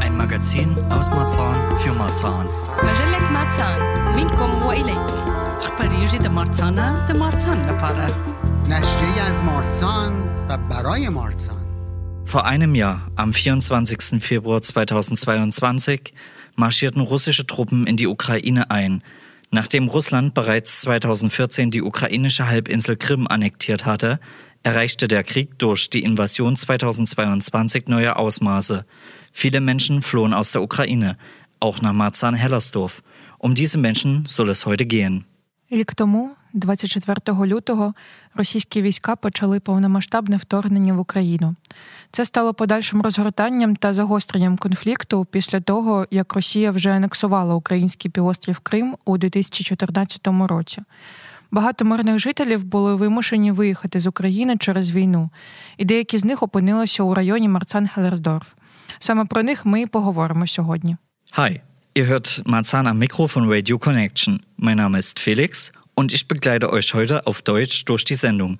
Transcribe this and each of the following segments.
Ein Magazin aus Marzahn für Marzahn. مجلة ماتسان منكم وإليكم أخباريجي دا مارتانا دا مارتان لپاره نشریه از مارسان و برای مارسان Vor einem Jahr, am 24. Februar 2022, marschierten russische Truppen in die Ukraine ein, nachdem Russland bereits 2014 die ukrainische Halbinsel Krim annektiert hatte, erreichte der Krieg durch die Invasion 2022 neue Ausmaße. Viele Menschen flohen aus der Ukraine, auch nach Marzahn-Hellersdorf. Um diese Menschen soll es heute gehen. Рік тому, 24 лютого, російські війська почали повномасштабне вторгнення в Україну. Це стало подальшим розгортанням та загостренням конфлікту після того, як Росія вже анексувала український півострів Крим у 2014 році. Багато мирних жителів були вимушені виїхати з України через війну, і деякі з них опинилися у районі Марцан-Хелерсдорф. Саме про них ми і поговоримо сьогодні. Hi, ihr hört Marzahn am Mikro von Radio Connection. Mein Name ist Felix und ich begleite euch heute auf Deutsch durch die Sendung.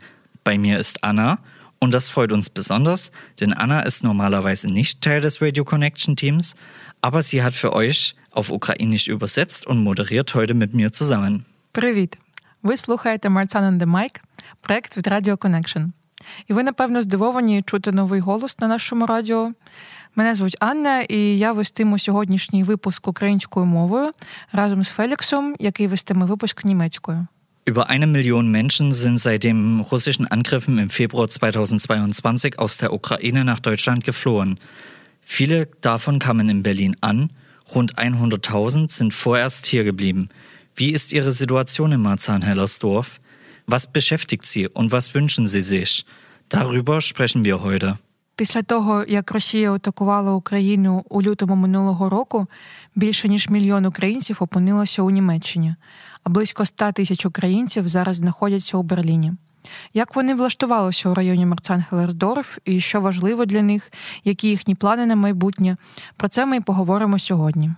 Bei mir ist Anna und das freut uns besonders, denn Anna ist normalerweise nicht Teil des Radio Connection Teams, aber sie hat für euch auf Ukrainisch übersetzt und moderiert heute mit mir zusammen. Привіт! Ви слухаєте Marsan on the Mic, проект від Radio Connection. І ви, напевно, здивовані чути новий голос на нашому радіо. Мене звуть Анна, і я вестиму сьогоднішній випуск українською мовою разом з Феліксом, який вестиме випуск німецькою. Über eine Million Menschen sind seit den russischen Angriffen im Februar 2022 aus der Ukraine nach Deutschland geflohen. Viele davon kamen in Berlin an, rund 100.000 sind vorerst hier geblieben. Wie ist Ihre Situation in Marzahn-Hellersdorf? Was beschäftigt Sie und was wünschen Sie sich? Darüber sprechen wir heute. Після того, як Росія атакувала Україну у лютому минулого року, більше ніж мільйон українців опинилося у Німеччині, а близько 100 тисяч українців зараз знаходяться у Берліні. Як вони влаштувалися у районі Марцан-Хелерсдорф і що важливо для них, які їхні плани на майбутнє? Про це ми і поговоримо сьогодні.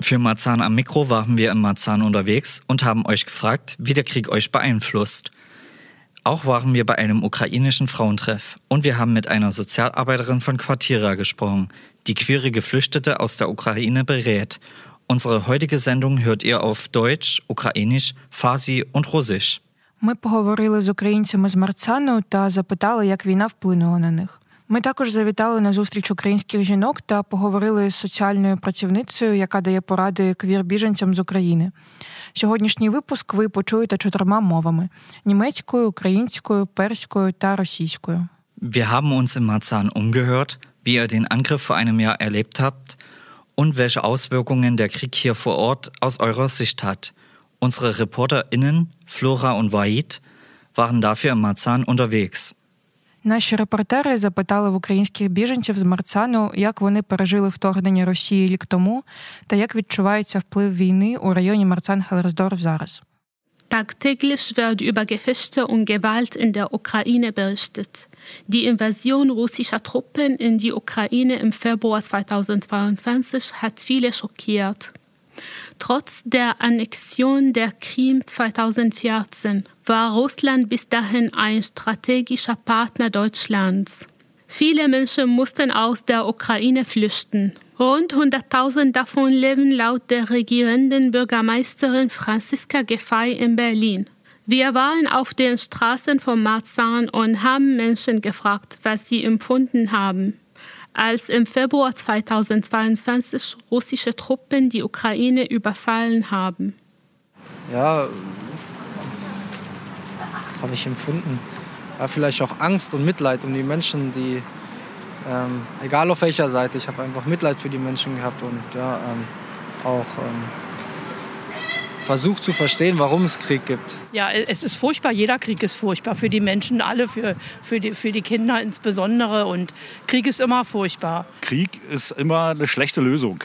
Für Marzahn am Mikro waren wir in Marzahn unterwegs und haben euch gefragt, wie der Krieg euch beeinflusst. Auch waren wir bei einem ukrainischen Frauentreff und wir haben mit einer Sozialarbeiterin von Quartira gesprochen, die queere Geflüchtete aus der Ukraine berät. Unsere heutige Sendung hört ihr auf Deutsch, Ukrainisch, Farsi und Russisch. Ми поговорили з українцями з Марцану та запитали, як війна вплинула на них. Ми також завітали на зустріч українських жінок та поговорили з соціальною працівницею, яка дає поради квір-біженцям з України. Сьогоднішній випуск ви почуєте чотирма мовами: німецькою, українською, перською та російською. Wir haben uns in Marzahn umgehört, wie ihr den Angriff vor einem Jahr erlebt habt und welche Auswirkungen der Krieg hier vor Ort aus eurer Sicht hat. Unsere ReporterInnen, Flora und Waid, waren dafür in Marzahn unterwegs. Наші репортери запитали в українських біженців з Марцану, як вони пережили вторгнення Росії рік тому та як відчувається вплив війни у районі Марцан-Хелерсдорф зараз. Tagtäglich wird über Gefechte und Gewalt in der Ukraine berichtet. Die Invasion russischer Truppen in die Ukraine im Februar 2022 hat viele schockiert. Trotz der Annexion der Krim 2014 war Russland bis dahin ein strategischer Partner Deutschlands. Viele Menschen mussten aus der Ukraine flüchten. Rund 100.000 davon leben laut der regierenden Bürgermeisterin Franziska Giffey in Berlin. Wir waren auf den Straßen von Marzahn und haben Menschen gefragt, was sie empfunden haben, als im Februar 2022 russische Truppen die Ukraine überfallen haben. ja, habe ich empfunden. Ja, vielleicht auch Angst und Mitleid um die Menschen, die, ähm, egal auf welcher Seite, ich habe einfach Mitleid für die Menschen gehabt und ja, ähm, auch ähm, versucht zu verstehen, warum es Krieg gibt. Ja, es ist furchtbar. Jeder Krieg ist furchtbar. Für die Menschen alle, für, für, die, für die Kinder insbesondere. Und Krieg ist immer furchtbar. Krieg ist immer eine schlechte Lösung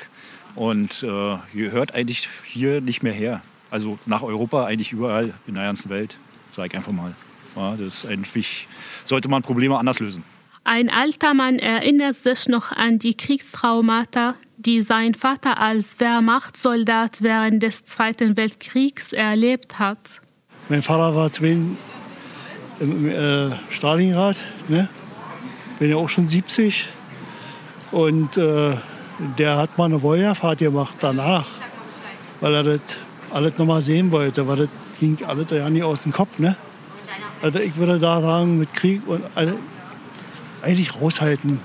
und äh, gehört eigentlich hier nicht mehr her. Also nach Europa, eigentlich überall in der ganzen Welt, sage ich einfach mal. Ja, das ist eigentlich, sollte man Probleme anders lösen. Ein alter Mann erinnert sich noch an die Kriegstraumata, die sein Vater als Wehrmachtssoldat während des Zweiten Weltkriegs erlebt hat. Mein Vater war im äh, Stalingrad, ne? bin ja auch schon 70. Und äh, der hat mal eine Wollfahrt gemacht danach, weil er das alles noch mal sehen wollte, weil das ging alles ja nicht aus dem Kopf. Ne? Also ich würde da sagen, mit Krieg und also, eigentlich raushalten.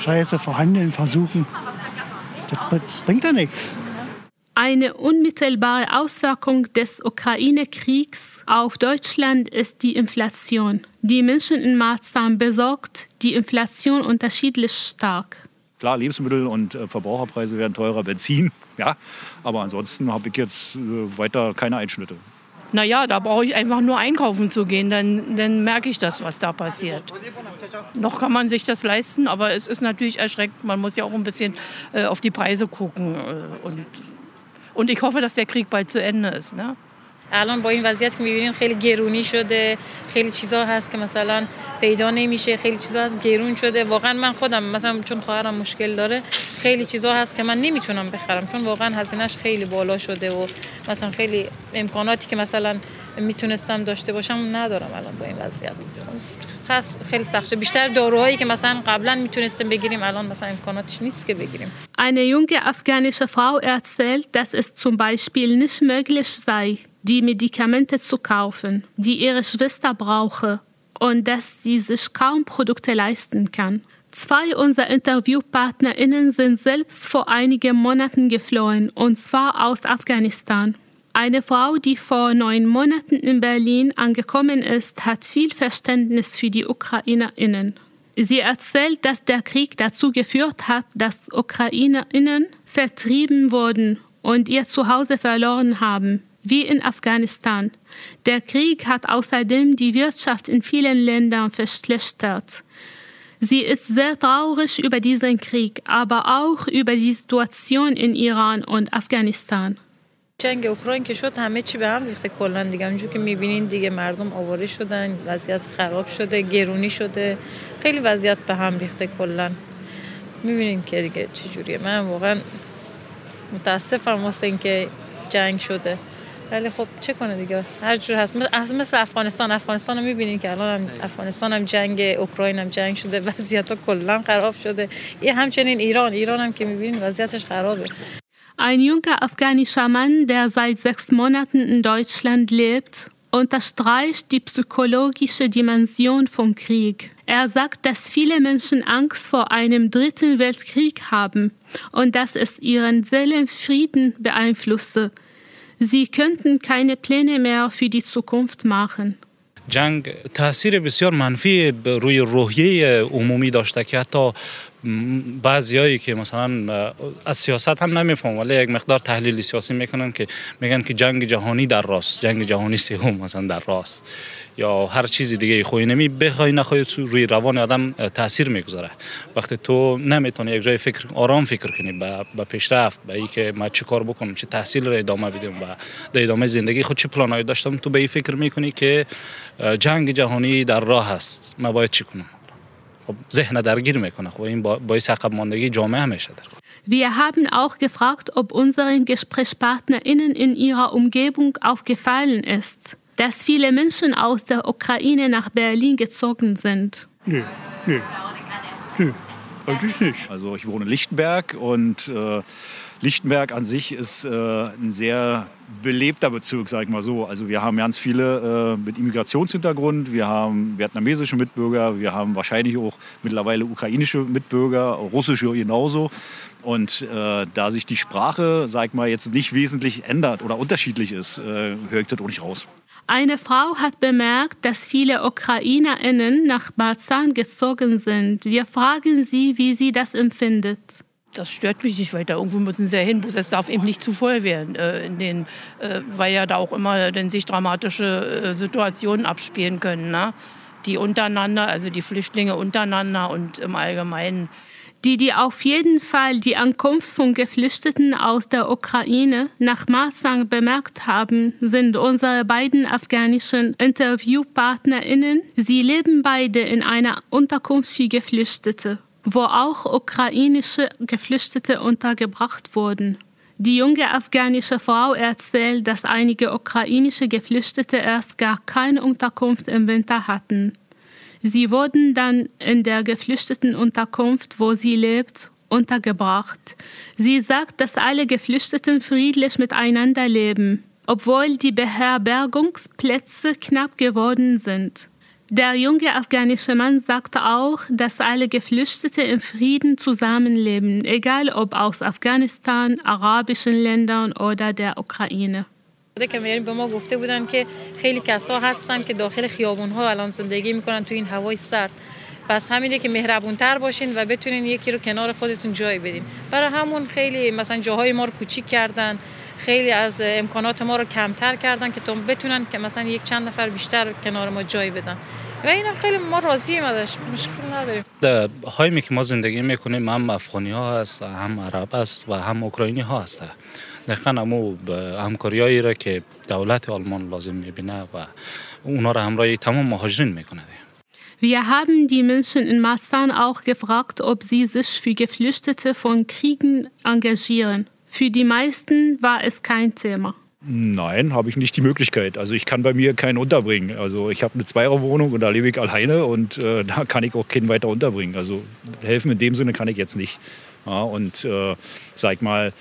Scheiße verhandeln, versuchen. Das, das bringt ja nichts. Eine unmittelbare Auswirkung des Ukraine-Kriegs auf Deutschland ist die Inflation. Die Menschen in Marzahn besorgt die Inflation unterschiedlich stark. Klar, Lebensmittel und äh, Verbraucherpreise werden teurer, Benzin, ja. Aber ansonsten habe ich jetzt äh, weiter keine Einschnitte. Naja, da brauche ich einfach nur einkaufen zu gehen, dann, dann merke ich das, was da passiert. Noch kann man sich das leisten, aber es ist natürlich erschreckend. Man muss ja auch ein bisschen äh, auf die Preise gucken. Äh, und, und ich hoffe, dass der Krieg bald zu Ende ist. Ne? الان با این وضعیت که می‌بینیم خیلی گرونی شده خیلی چیزا هست که مثلا پیدا نمیشه خیلی چیزا هست گرون شده. واقعا من خودم مثلا چون خواهرم مشکل داره خیلی چیزا هست که من نمی‌تونم بخرم چون واقعا هزینهش خیلی بالا شده و مثلا خیلی امکاناتی که مثلا می‌تونستم داشته باشم ندارم الان با این وضعیت. خیلی سخته. بیشتر داروهایی که مثلا قبلا می‌تونستیم بگیریم الان مثلا امکاناتش نیست که بگیریم. Eine junge afghanische Frau erzählt, dass es zum Beispiel nicht möglich sei, die Medikamente zu kaufen, die ihre Schwester brauche und dass sie sich kaum Produkte leisten kann. Zwei unserer InterviewpartnerInnen sind selbst vor einigen Monaten geflohen, und zwar aus Afghanistan. Eine Frau, die vor neun Monaten in Berlin angekommen ist, hat viel Verständnis für die UkrainerInnen. Sie erzählt, dass der Krieg dazu geführt hat, dass UkrainerInnen vertrieben wurden und ihr Zuhause verloren haben wie in Afghanistan. Der Krieg hat außerdem die Wirtschaft in vielen Ländern verschlechtert. Sie ist sehr traurig über diesen Krieg, aber auch über die Situation in Iran und Afghanistan. جنگ اوکراین که شد همه چی به هم ریخته کلا دیگه اونجور که میبینین دیگه مردم آواره شدن وضعیت خراب شده گرونی شده خیلی وضعیت به هم ریخته کلا میبینین که دیگه چجوریه من واقعا متاسفم واسه اینکه جنگ شده ولی خب چه کنه دیگه هر جور هست مثل افغانستان افغانستان رو میبینین که الان هم افغانستان هم جنگ اوکراین هم جنگ شده وضعیت ها کلا خراب شده یه همچنین ایران ایران هم که میبینین وضعیتش خرابه Ein junger afghanischer Mann, der seit sechs Monaten in Deutschland lebt, unterstreicht die psychologische Dimension vom Krieg. Er sagt, dass viele Menschen Angst vor einem dritten Weltkrieg haben und dass es ihren Seelenfrieden beeinflusse. Sie könnten keine Pläne mehr für die Zukunft machen. جنگ تاثیر بسیار منفی روی روحیه عمومی داشته که حتی بعضیایی که مثلا از سیاست هم نمیفهم ولی یک مقدار تحلیل سیاسی می‌کنن که میگن که جنگ جهانی در راست جنگ جهانی سوم مثلا در راست یا هر چیزی دیگه خوی نمی بخوای نخوای روی روان آدم تاثیر می‌گذاره. وقتی تو نمی‌تونی یک جای فکر آرام فکر کنی به با پیشرفت به اینکه ما چی کار بکنم چه تحصیل رو ادامه بدیم و در ادامه زندگی خود چه پلانایی داشتم تو به این فکر می‌کنی که جنگ جهانی در راه است. ما باید چی کنم؟ خب ذهن درگیر میکنه خب این باعث عقب ماندگی جامعه میشه Wir haben auch gefragt, ob unseren GesprächspartnerInnen in ihrer Umgebung aufgefallen ist, dass viele Menschen aus der Ukraine nach Berlin gezogen sind. Nee, nee. nee. Eigentlich nicht. Also ich wohne in Lichtenberg und äh, Lichtenberg an sich ist äh, ein sehr belebter Bezirk, sage ich mal so. Also wir haben ganz viele äh, mit Immigrationshintergrund, wir haben vietnamesische Mitbürger, wir haben wahrscheinlich auch mittlerweile ukrainische Mitbürger, russische genauso. Und äh, da sich die Sprache, sag ich mal, jetzt nicht wesentlich ändert oder unterschiedlich ist, äh, höre ich das auch nicht raus. Eine Frau hat bemerkt, dass viele UkrainerInnen nach Marzahn gezogen sind. Wir fragen sie, wie sie das empfindet das stört mich nicht weiter. Irgendwo müssen sie ja hin. Es darf eben nicht zu voll werden, äh, in den, äh, weil ja da auch immer denn sich dramatische äh, Situationen abspielen können. Ne? Die untereinander, also die Flüchtlinge untereinander und im Allgemeinen. die die auf jeden Fall die Ankunft von Geflüchteten aus der Ukraine nach Marsang bemerkt haben, sind unsere beiden afghanischen Interviewpartnerinnen. Sie leben beide in einer Unterkunft für Geflüchtete, wo auch ukrainische Geflüchtete untergebracht wurden. Die junge afghanische Frau erzählt, dass einige ukrainische Geflüchtete erst gar keine Unterkunft im Winter hatten. Sie wurden dann in der geflüchteten Unterkunft, wo sie lebt, untergebracht. Sie sagt, dass alle Geflüchteten friedlich miteinander leben, obwohl die Beherbergungsplätze knapp geworden sind. Der junge afghanische Mann sagte auch, dass alle Geflüchtete im Frieden zusammenleben, egal ob aus Afghanistan, arabischen Ländern oder der Ukraine. که میاریم به ما گفته بودن که خیلی کسا هستن که داخل خیابون ها الان زندگی میکنن تو این هوای سرد پس همینه که مهربونتر باشین و بتونین یکی رو کنار خودتون جای بدین برای همون خیلی مثلا جاهای ما رو کوچیک کردن خیلی از امکانات ما رو کمتر کردن که تا بتونن که مثلا یک چند نفر بیشتر کنار ما جای بدن. و اینا خیلی ما راضییم ازش مشکل نداریم. در هایی که ما زندگی می‌کنیم هم افغانی ها هست هم عرب است و هم اوکراینی ها هست. دقیقا امو همکاریایی را که دولت آلمان لازم می‌بینه و اونا را همراه تمام مهاجرین می‌کنه. Wir haben die Menschen in Mastan auch gefragt, ob sie sich für Geflüchtete von Kriegen engagieren. Für die meisten war es kein Thema. Nein, habe ich nicht die Möglichkeit. Also ich kann bei mir keinen unterbringen. Also ich habe eine Zweierwohnung und da lebe ich alleine und äh, da kann ich auch keinen weiter unterbringen. Also helfen in dem Sinne kann ich jetzt nicht. Ja, und äh, sag mal,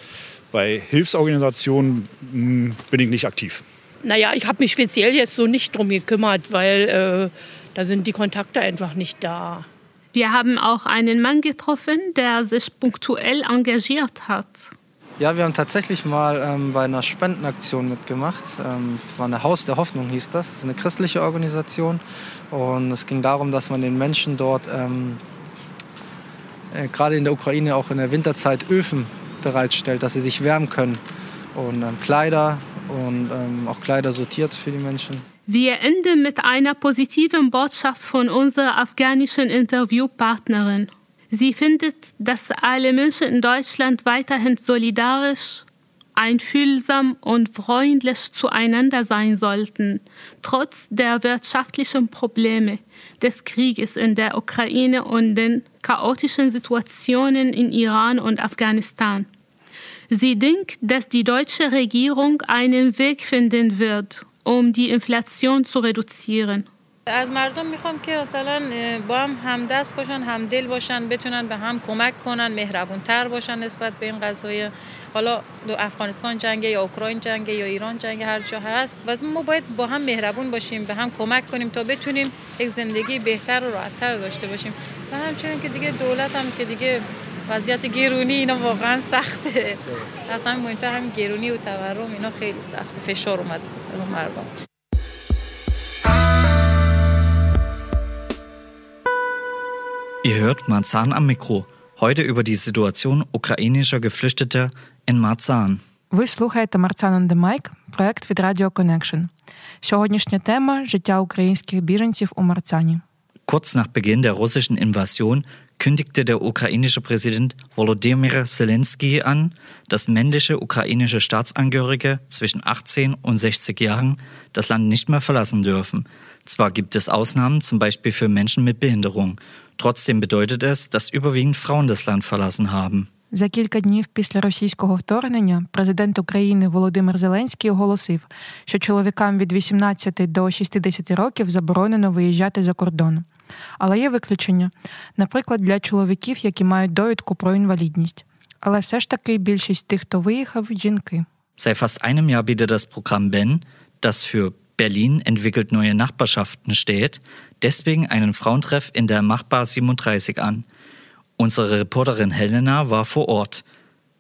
bei Hilfsorganisationen mh, hm, bin ich nicht aktiv. Naja, ich habe mich speziell jetzt so nicht drum gekümmert, weil äh, da sind die Kontakte einfach nicht da. Wir haben auch einen Mann getroffen, der sich punktuell engagiert hat. Ja, wir haben tatsächlich mal ähm, bei einer Spendenaktion mitgemacht. Ähm, von der Haus der Hoffnung hieß das. Das ist eine christliche Organisation. Und es ging darum, dass man den Menschen dort, ähm, äh, gerade in der Ukraine, auch in der Winterzeit Öfen bereitstellt, dass sie sich wärmen können. Und ähm, Kleider und ähm, auch Kleider sortiert für die Menschen. Wir enden mit einer positiven Botschaft von unserer afghanischen Interviewpartnerin. Sie findet, dass alle Menschen in Deutschland weiterhin solidarisch, einfühlsam und freundlich zueinander sein sollten, trotz der wirtschaftlichen Probleme des Krieges in der Ukraine und den chaotischen Situationen in Iran und Afghanistan. Sie denkt, dass die deutsche Regierung einen Weg finden wird, um die Inflation zu reduzieren. از مردم می‌خوام که مثلا با هم همدست باشن همدل باشن بتونن به هم کمک کنن مهربون تر باشن نسبت به این قضایه. حالا دو افغانستان جنگه یا اوکراین جنگه یا ایران جنگه هر جا هست. و ما باید با هم مهربون باشیم به هم کمک کنیم تا بتونیم یک زندگی بهتر و راحتتر داشته باشیم. و همچنین که دیگه دولت هم که دیگه وضعیت گرونی اینا واقعا سخته. اصلا مهمتر هم گرونی و تورم اینا خیلی سخته. فشار اومده رو مردم. Ihr hört Marzahn am Mikro. Heute über die Situation ukrainischer Geflüchteter in Marzahn. Ви слухаєте Марцан on the Mic, проект від Radio Connection. Сьогоднішня тема життя українських біженців у Марцані. Kurz nach Beginn der russischen Invasion kündigte der ukrainische Präsident Volodymyr Zelensky an, dass männliche ukrainische Staatsangehörige zwischen 18 und 60 Jahren das Land nicht mehr verlassen dürfen. Zwar gibt es Ausnahmen, zum Beispiel für Menschen mit Behinderung. Trotzdem bedeutet es, dass überwiegend Frauen das Land verlassen haben. За кілька днів після російського вторгнення президент України Володимир Зеленський оголосив, що чоловікам від 18 до 60 років заборонено виїжджати за кордон. Але є виключення, наприклад, для чоловіків, які мають довідку про інвалідність. Але все ж таки більшість тих, хто виїхав, жінки. Seit fast einem Jahr bietet das Programm BEN, das für Berlin entwickelt neue Nachbarschaften steht, deswegen einen Frauentreff in der Machbar 37 an. Unsere Reporterin Helena war vor Ort.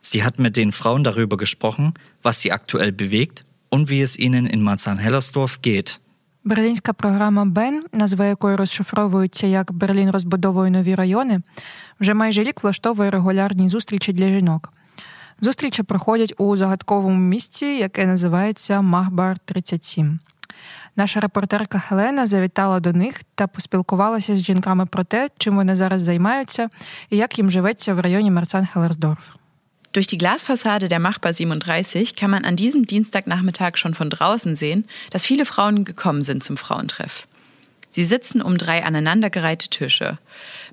Sie hat mit den Frauen darüber gesprochen, was sie aktuell bewegt und wie es ihnen in Marzahn-Hellersdorf geht. Берлінська програма Бен, назва якої розшифровується як Берлін розбудовує нові райони, вже майже рік влаштовує регулярні зустрічі для жінок. Зустрічі проходять у загадковому місці, яке називається Махбар 37. Наша репортерка Хелена завітала до них та поспілкувалася з жінками про те, чим вони зараз займаються і як їм живеться в районі Марсан-Хелерсдорф. Durch die Glasfassade der Machbar 37 kann man an diesem Dienstagnachmittag schon von draußen sehen, dass viele Frauen gekommen sind zum Frauentreff. Sie sitzen um drei aneinandergereihte Tische.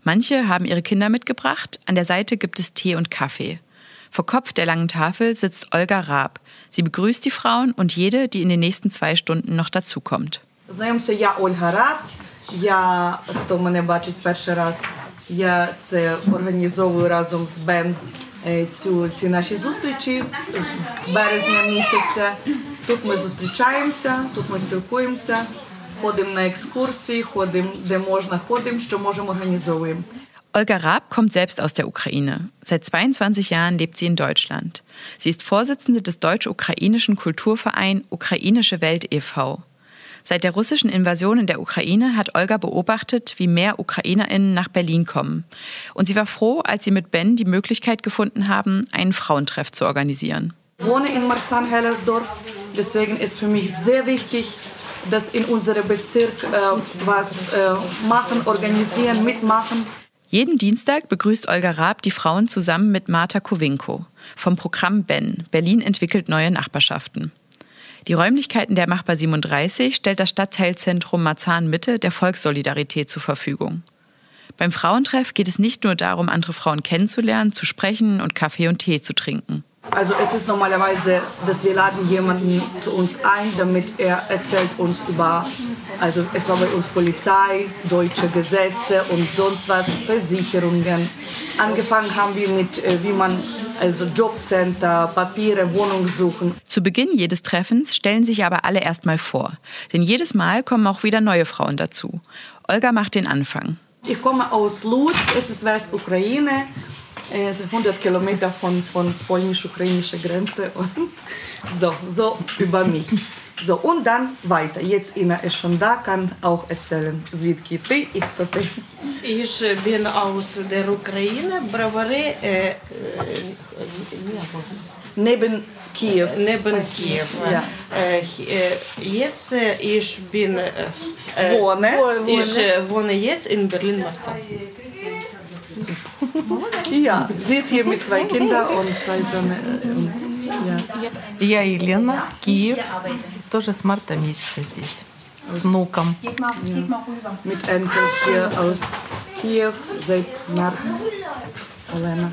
Manche haben ihre Kinder mitgebracht, an der Seite gibt es Tee und Kaffee. Vor Kopf der langen Tafel sitzt Olga Raab. Sie begrüßt die Frauen und jede, die in den nächsten zwei Stunden noch dazukommt. Знайомся, я Ольга Раб. Я, хто мене бачить перший раз, я це організовую разом з Бен е, цю, ці наші зустрічі з березня місяця. Тут ми зустрічаємося, тут ми спілкуємося, ходимо на екскурсії, ходимо де можна, ходимо, що можемо, організовуємо. Olga Raab kommt selbst aus der Ukraine. Seit 22 Jahren lebt sie in Deutschland. Sie ist Vorsitzende des deutsch-ukrainischen Kulturverein Ukrainische Welt e.V. Seit der russischen Invasion in der Ukraine hat Olga beobachtet, wie mehr UkrainerInnen nach Berlin kommen. Und sie war froh, als sie mit Ben die Möglichkeit gefunden haben, einen Frauentreff zu organisieren. Ich wohne in Marzahn-Hellersdorf, deswegen ist für mich sehr wichtig, dass in unserem Bezirk äh, was äh, machen, organisieren, mitmachen. Jeden Dienstag begrüßt Olga Raab die Frauen zusammen mit Marta Kowinko vom Programm BEN, Berlin entwickelt neue Nachbarschaften. Die Räumlichkeiten der Machbar 37 stellt das Stadtteilzentrum Marzahn-Mitte der Volkssolidarität zur Verfügung. Beim Frauentreff geht es nicht nur darum, andere Frauen kennenzulernen, zu sprechen und Kaffee und Tee zu trinken. Also es ist normalerweise, dass wir laden jemanden zu uns ein, damit er erzählt uns über, also es war bei uns Polizei, deutsche Gesetze und sonst was, Versicherungen. Angefangen haben wir mit, äh, wie man also Jobcenter, Papiere, Wohnung suchen. Zu Beginn jedes Treffens stellen sich aber alle erstmal vor. Denn jedes Mal kommen auch wieder neue Frauen dazu. Olga macht den Anfang. Ich komme aus Lutsk, es ist Westukraine, es ist 100 Kilometer von, von polnisch-ukrainischer Grenze. Und so, so über mich. So, und dann weiter. Jetzt Ina ist schon da, kann auch erzählen. Звідки ти і хто ти? Ich bin aus der Ukraine, Bravary, äh, Neben Kiew. Neben Kiew. Ja. Äh, äh, jetzt äh, ich bin äh, äh, Wohne. Ich äh, wohne jetzt in Berlin-Marzahn. Ja, sie ist hier mit zwei Kindern und zwei Söhnen. Ja. Я Елена, Киев, тоже с марта месяца здесь, с внуком. Mit Enkel hier aus Kiew seit März. Elena.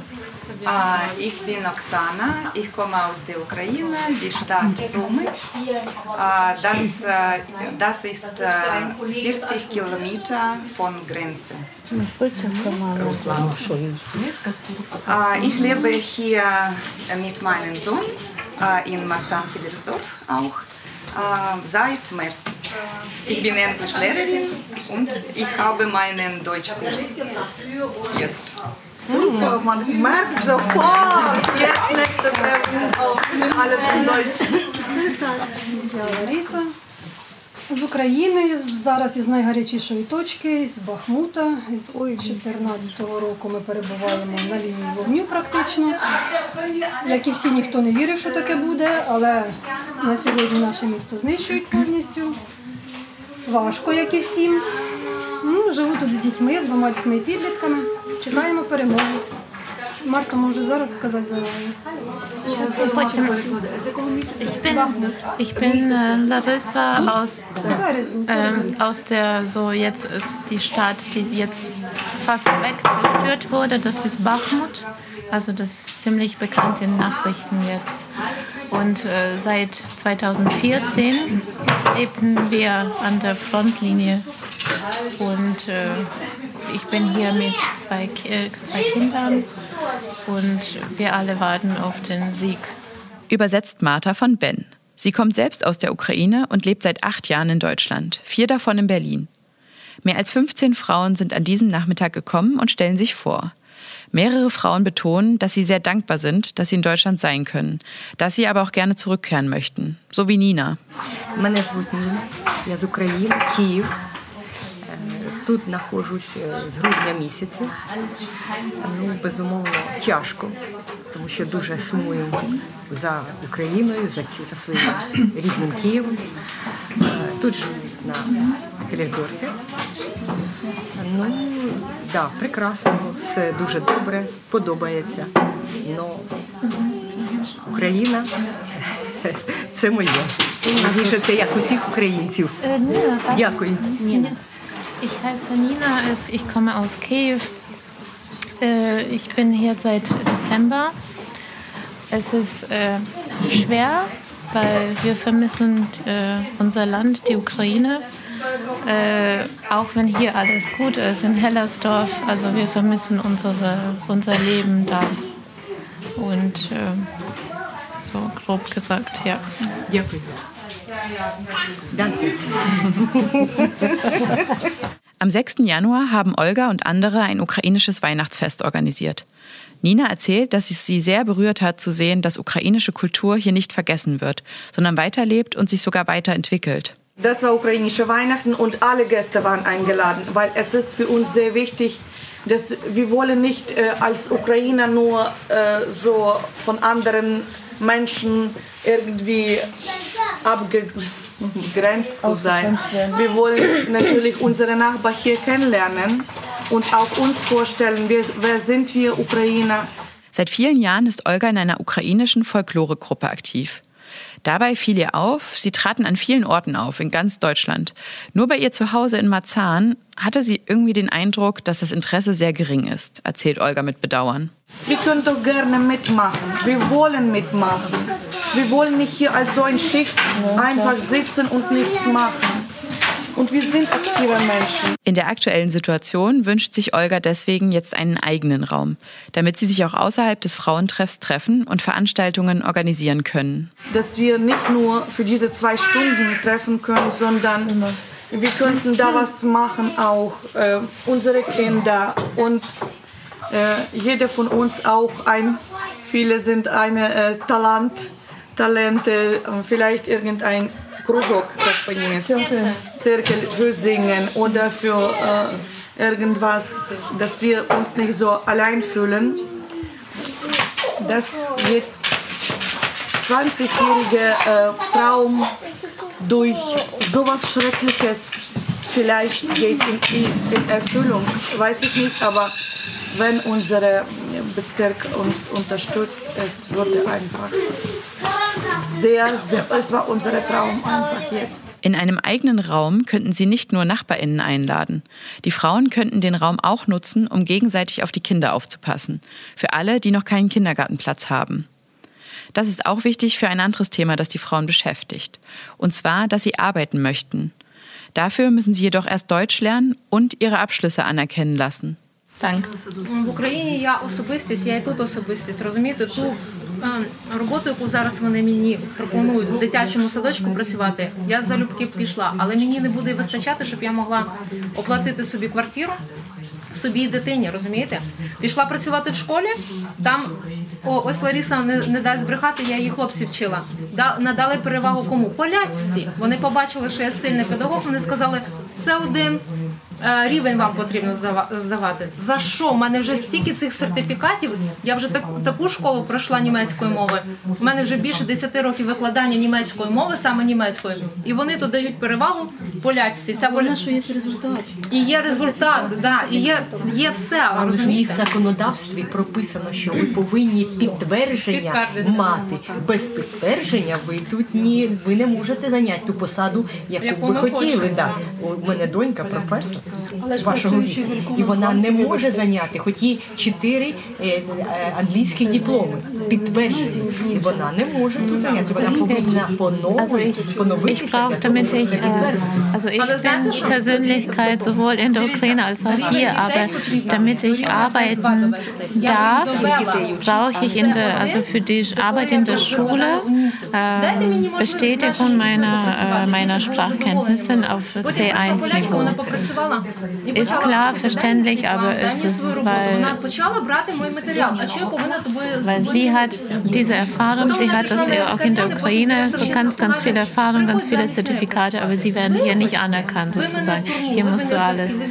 Ich bin Oksana, ich komme aus der Ukraine, die Stadt Sumy. Das, das ist äh, 40 Kilometer von Grenze. Russland. Ich lebe hier mit meinem Sohn in Marzahn-Hillersdorf auch seit März. Ich bin Englischlehrerin und ich habe meinen Deutschkurs jetzt. Super, man merkt sofort. Jetzt nächste Woche alles in Deutsch. Marisa. З України, зараз із найгарячішої точки, з Бахмута. З 2014 року ми перебуваємо на лінії вогню практично. Як і всі, ніхто не вірив, що таке буде, але на сьогодні наше місто знищують повністю. Важко, як і всім. Ну, живу тут з дітьми, з двома дітьми і підлітками. Чекаємо перемоги. Марта може зараз сказати за Ich bin, ich bin äh, Larissa aus, ähm, aus der, so jetzt ist die Stadt, die jetzt fast weggeführt wurde, das ist Bachmut. Also das ist ziemlich bekannt in Nachrichten jetzt. Und äh, seit 2014 lebten wir an der Frontlinie. Und äh, ich bin hier mit zwei, Ki- äh, zwei Kindern Und wir alle warten auf den Sieg. Übersetzt Martha von Ben. Sie kommt selbst aus der Ukraine und lebt seit acht Jahren in Deutschland, vier davon in Berlin. Mehr als 15 Frauen sind an diesem Nachmittag gekommen und stellen sich vor. Mehrere Frauen betonen, dass sie sehr dankbar sind, dass sie in Deutschland sein können, dass sie aber auch gerne zurückkehren möchten, so wie Nina. Meine Nina, ich bin aus Ukraine, Kiew. Тут знаходжусь е, з грудня місяця. Ну, безумовно, тяжко, тому що дуже сумуємо за Україною, за, за своїм рідним Києвом. Е, тут живуть на Хелєсдорфі. Ну, да, прекрасно, все дуже добре, подобається. Ну, Україна це моє. Це як усіх українців. Nina. Дякую. Ich heiße Nina, ich komme aus Kiew. Äh, ich bin hier seit Dezember. Es ist äh, schwer, weil wir vermissen äh, unser Land, die Ukraine. auch wenn hier alles gut ist in Hellersdorf, also wir vermissen unsere, unser Leben da. Und so grob gesagt, ja. Ja. Danke. Am 6. Januar haben Olga und andere ein ukrainisches Weihnachtsfest organisiert. Nina erzählt, dass es sie sehr berührt hat zu sehen, dass ukrainische Kultur hier nicht vergessen wird, sondern weiterlebt und sich sogar weiterentwickelt. Das war ukrainische Weihnachten und alle Gäste waren eingeladen, weil es ist für uns sehr wichtig, dass wir wollen nicht äh, als Ukrainer nur äh, so von anderen Menschen irgendwie abgegrenzt zu sein. Wir wollen natürlich unsere Nachbarn hier kennenlernen und auch uns vorstellen, wer, wer sind wir Ukrainer. Seit vielen Jahren ist Olga in einer ukrainischen Folkloregruppe aktiv. Dabei fiel ihr auf, sie traten an vielen Orten auf, in ganz Deutschland. Nur bei ihr zu Hause in Marzahn hatte sie irgendwie den Eindruck, dass das Interesse sehr gering ist, erzählt Olga mit Bedauern. Wir können doch gerne mitmachen. Wir wollen mitmachen. Wir wollen nicht hier als so ein Schicht einfach sitzen und nichts machen. Und wir sind aktive Menschen. In der aktuellen Situation wünscht sich Olga deswegen jetzt einen eigenen Raum, damit sie sich auch außerhalb des Frauentreffs treffen und Veranstaltungen organisieren können. Dass wir nicht nur für diese zwei Stunden treffen können, sondern wir könnten da was machen, auch äh, unsere Kinder und äh, jeder von uns auch ein, viele sind ein äh, Talent, Talente, äh, vielleicht irgendein Kruzok, Zirkel. Für Singen oder für äh, irgendwas, dass wir uns nicht so allein fühlen. Das jetzt 20-jährige äh, Traum durch sowas Schreckliches vielleicht geht in, in Erfüllung, weiß ich nicht, aber wenn unser Bezirk uns unterstützt, es würde einfach sehr, sehr, es war unser Traum einfach jetzt. In einem eigenen Raum könnten sie nicht nur Nachbarinnen einladen. Die Frauen könnten den Raum auch nutzen, um gegenseitig auf die Kinder aufzupassen. Für alle, die noch keinen Kindergartenplatz haben. Das ist auch wichtig für ein anderes Thema, das die Frauen beschäftigt. Und zwar, dass sie arbeiten möchten. Dafür müssen sie jedoch erst Deutsch lernen und ihre Abschlüsse anerkennen lassen. Danke. В Україні я особистість, я і тут особистість. Розумієте, ту е, роботу, яку зараз вони мені пропонують в дитячому садочку працювати, я залюбки пішла, але мені не буде вистачати, щоб я могла оплатити собі квартиру. Собі і дитині, розумієте? Пішла працювати в школі, там о, ось Ларіса не, не дасть збрехати, я її хлопців вчила. Да, надали перевагу кому? Полячці. Вони побачили, що я сильний педагог, вони сказали, це один рівень вам потрібно здава- здавати. За що? У мене вже стільки цих сертифікатів. Я вже так, таку школу пройшла німецької мови. У мене вже більше 10 років викладання німецької мови, саме німецької. І вони тут дають перевагу полячці. Ця поля... що є результат. І є результат, да, і є, є все. В їх законодавстві прописано, що ви повинні підтвердження мати. Без підтвердження ви тут ні, ви не можете зайняти ту посаду, яку Яку ви хотіли. Да. У мене донька професор вашого працюючи в віку. великому І вона не класі, може вибачте. зайняти, хоч і чотири е, е, англійські дипломи підтверджені. І вона не може тут зайняти. Вона повинна Also поновити, ich, поновитися. ich brauche, damit ich, äh, also ich bin Persönlichkeit sowohl in der Ukraine als auch hier, aber damit ich arbeiten darf, brauche ich in der, also für die Arbeit in der Schule äh, Bestätigung meiner, äh, meiner Sprachkenntnisse auf Потім полячка вона C1-Niveau. Ist klar, verständlich, aber es ist, weil, weil sie hat diese Erfahrung, sie hat das auch in der Ukraine, so ganz, ganz viele Erfahrungen, ganz viele Zertifikate, aber sie werden hier nicht anerkannt sozusagen. Hier musst du alles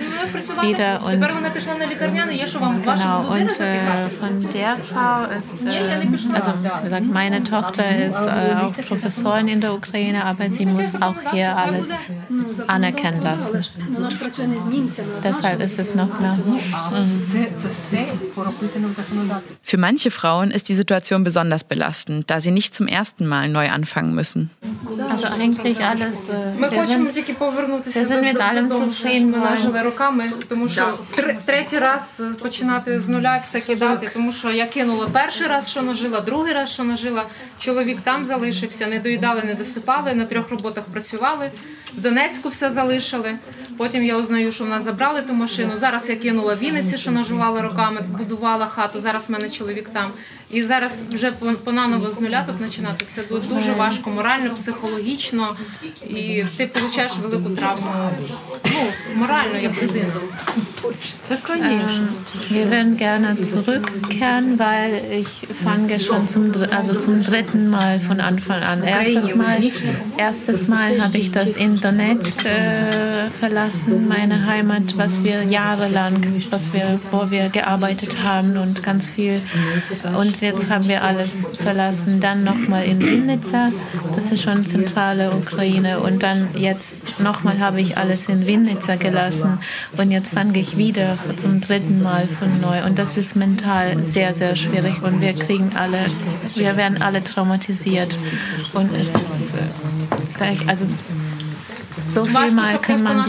wieder und genau. Und äh, von der Frau ist, äh, also wie gesagt, meine Tochter ist äh, auch Professorin in der Ukraine, aber sie muss auch hier alles anerkennen lassen. Deshalb ist es noch mehr. Für manche Frauen ist die Situation besonders belastend, da sie nicht zum ersten Mal neu anfangen müssen. Also eigentlich alles. Wir sind, wir sind mit allem zufrieden. роками, тому що третій раз починати з нуля все кидати, тому що я кинула перший раз, що нажила, другий раз, що нажила. Чоловік там залишився, не доїдали, не досипали, на трьох роботах працювали. В Донецьку все залишили. Потім я узнаю, що в нас забрали ту машину. Зараз я кинула Вінниці, що наживала роками, будувала хату. Зараз в мене чоловік там. І зараз вже понаново з нуля тут починати. Це дуже важко, морально, психологічно. І ти отримуєш велику травму. Ну, морально, як людина. Wir würden gerne zurückkehren, weil ich fange schon zum, also zum dritten Mal von Anfang an. Erstes Mal, erstes Mal habe ich das in äh, verlassen, meine Heimat, was wir jahrelang, was wir, wo wir gearbeitet haben und ganz viel. Und jetzt haben wir alles verlassen. Dann nochmal in Vinnytsia, das ist schon zentrale Ukraine. Und dann jetzt nochmal habe ich alles in Vinnytsia gelassen. Und jetzt fange ich wieder zum dritten Mal von neu. Und das ist mental sehr, sehr schwierig. Und wir kriegen alle, wir werden alle traumatisiert. Und es ist äh, gleich, also so viel mal kann man.